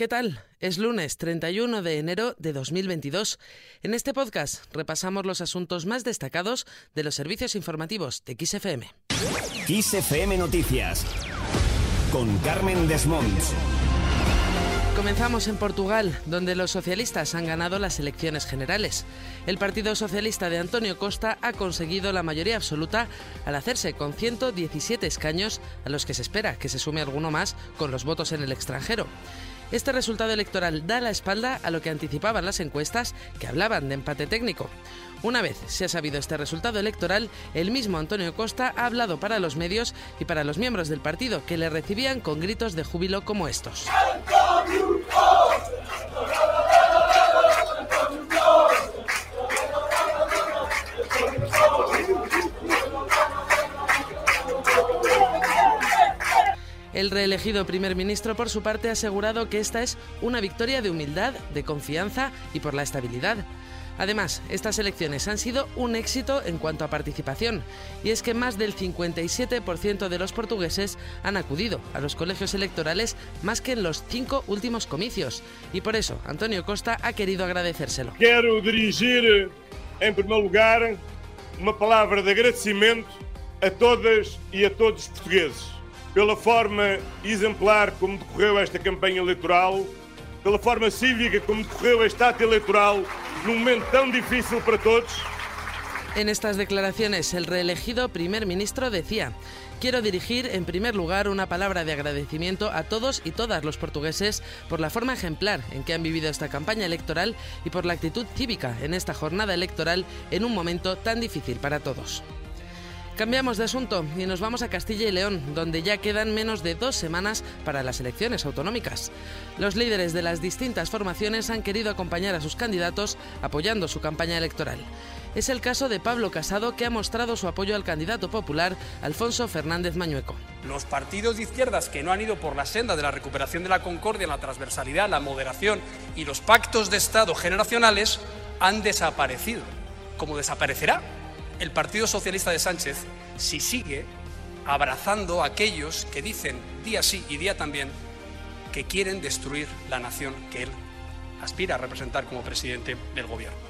¿Qué tal? Es lunes 31 de enero de 2022. En este podcast repasamos los asuntos más destacados de los servicios informativos de XFM. XFM Noticias con Carmen Desmonts. Comenzamos en Portugal, donde los socialistas han ganado las elecciones generales. El Partido Socialista de Antonio Costa ha conseguido la mayoría absoluta al hacerse con 117 escaños, a los que se espera que se sume alguno más con los votos en el extranjero. Este resultado electoral da la espalda a lo que anticipaban las encuestas que hablaban de empate técnico. Una vez se ha sabido este resultado electoral, el mismo Antonio Costa ha hablado para los medios y para los miembros del partido que le recibían con gritos de júbilo como estos. El reelegido primer ministro, por su parte, ha asegurado que esta es una victoria de humildad, de confianza y por la estabilidad. Además, estas elecciones han sido un éxito en cuanto a participación, y es que más del 57% de los portugueses han acudido a los colegios electorales más que en los cinco últimos comicios, y por eso Antonio Costa ha querido agradecérselo. Quiero dirigir, en primer lugar, una palabra de agradecimiento a todas y a todos los portugueses pela forma exemplar como decorreu esta campanha eleitoral, pela forma cívica como decorreu este ato eleitoral num momento tão difícil para todos. En estas declaraciones, el reelegido primer ministro decía, quiero dirigir en primer lugar una palabra de agradecimiento a todos y todas los portugueses por la forma ejemplar en que han vivido esta campaña electoral y por la actitud cívica en esta jornada electoral en un momento tan difícil para todos. Cambiamos de asunto y nos vamos a Castilla y León, donde ya quedan menos de dos semanas para las elecciones autonómicas. Los líderes de las distintas formaciones han querido acompañar a sus candidatos apoyando su campaña electoral. Es el caso de Pablo Casado, que ha mostrado su apoyo al candidato popular Alfonso Fernández Mañueco. Los partidos de izquierdas que no han ido por la senda de la recuperación de la concordia, la transversalidad, la moderación y los pactos de Estado generacionales han desaparecido, como desaparecerá el Partido Socialista de Sánchez si sigue abrazando a aquellos que dicen día sí y día también que quieren destruir la nación que él aspira a representar como presidente del gobierno.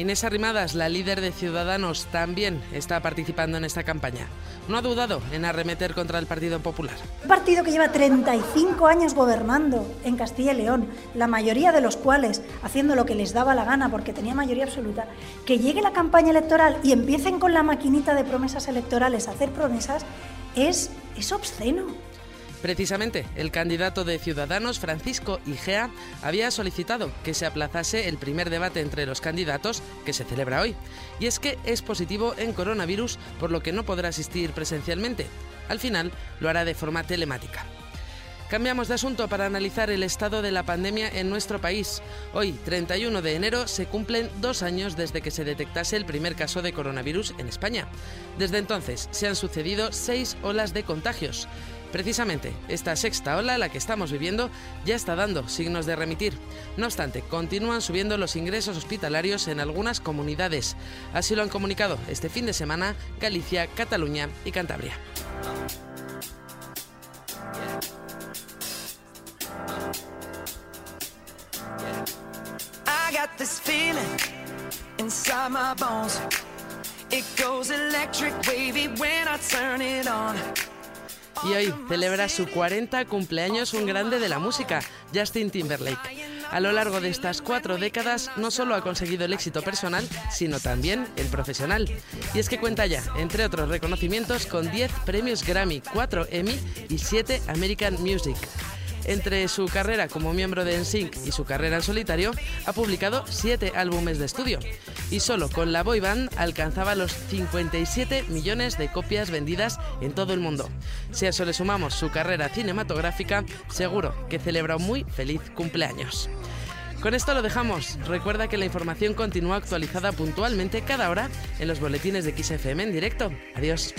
Inés Arrimadas, la líder de Ciudadanos, también está participando en esta campaña. No ha dudado en arremeter contra el Partido Popular. Un partido que lleva 35 años gobernando en Castilla y León, la mayoría de los cuales haciendo lo que les daba la gana porque tenía mayoría absoluta, que llegue la campaña electoral y empiecen con la maquinita de promesas electorales a hacer promesas, es, es obsceno. Precisamente, el candidato de Ciudadanos, Francisco Igea, había solicitado que se aplazase el primer debate entre los candidatos que se celebra hoy. Y es que es positivo en coronavirus, por lo que no podrá asistir presencialmente. Al final, lo hará de forma telemática. Cambiamos de asunto para analizar el estado de la pandemia en nuestro país. Hoy, 31 de enero, se cumplen dos años desde que se detectase el primer caso de coronavirus en España. Desde entonces se han sucedido seis olas de contagios. Precisamente, esta sexta ola, la que estamos viviendo, ya está dando signos de remitir. No obstante, continúan subiendo los ingresos hospitalarios en algunas comunidades. Así lo han comunicado este fin de semana Galicia, Cataluña y Cantabria. Y hoy celebra su 40 cumpleaños un grande de la música, Justin Timberlake. A lo largo de estas cuatro décadas no solo ha conseguido el éxito personal, sino también el profesional. Y es que cuenta ya, entre otros reconocimientos, con 10 premios Grammy, 4 Emmy y 7 American Music. Entre su carrera como miembro de NSYNC y su carrera en solitario, ha publicado siete álbumes de estudio y solo con la boy band alcanzaba los 57 millones de copias vendidas en todo el mundo. Si a eso le sumamos su carrera cinematográfica, seguro que celebra un muy feliz cumpleaños. Con esto lo dejamos. Recuerda que la información continúa actualizada puntualmente cada hora en los boletines de XFM en directo. Adiós.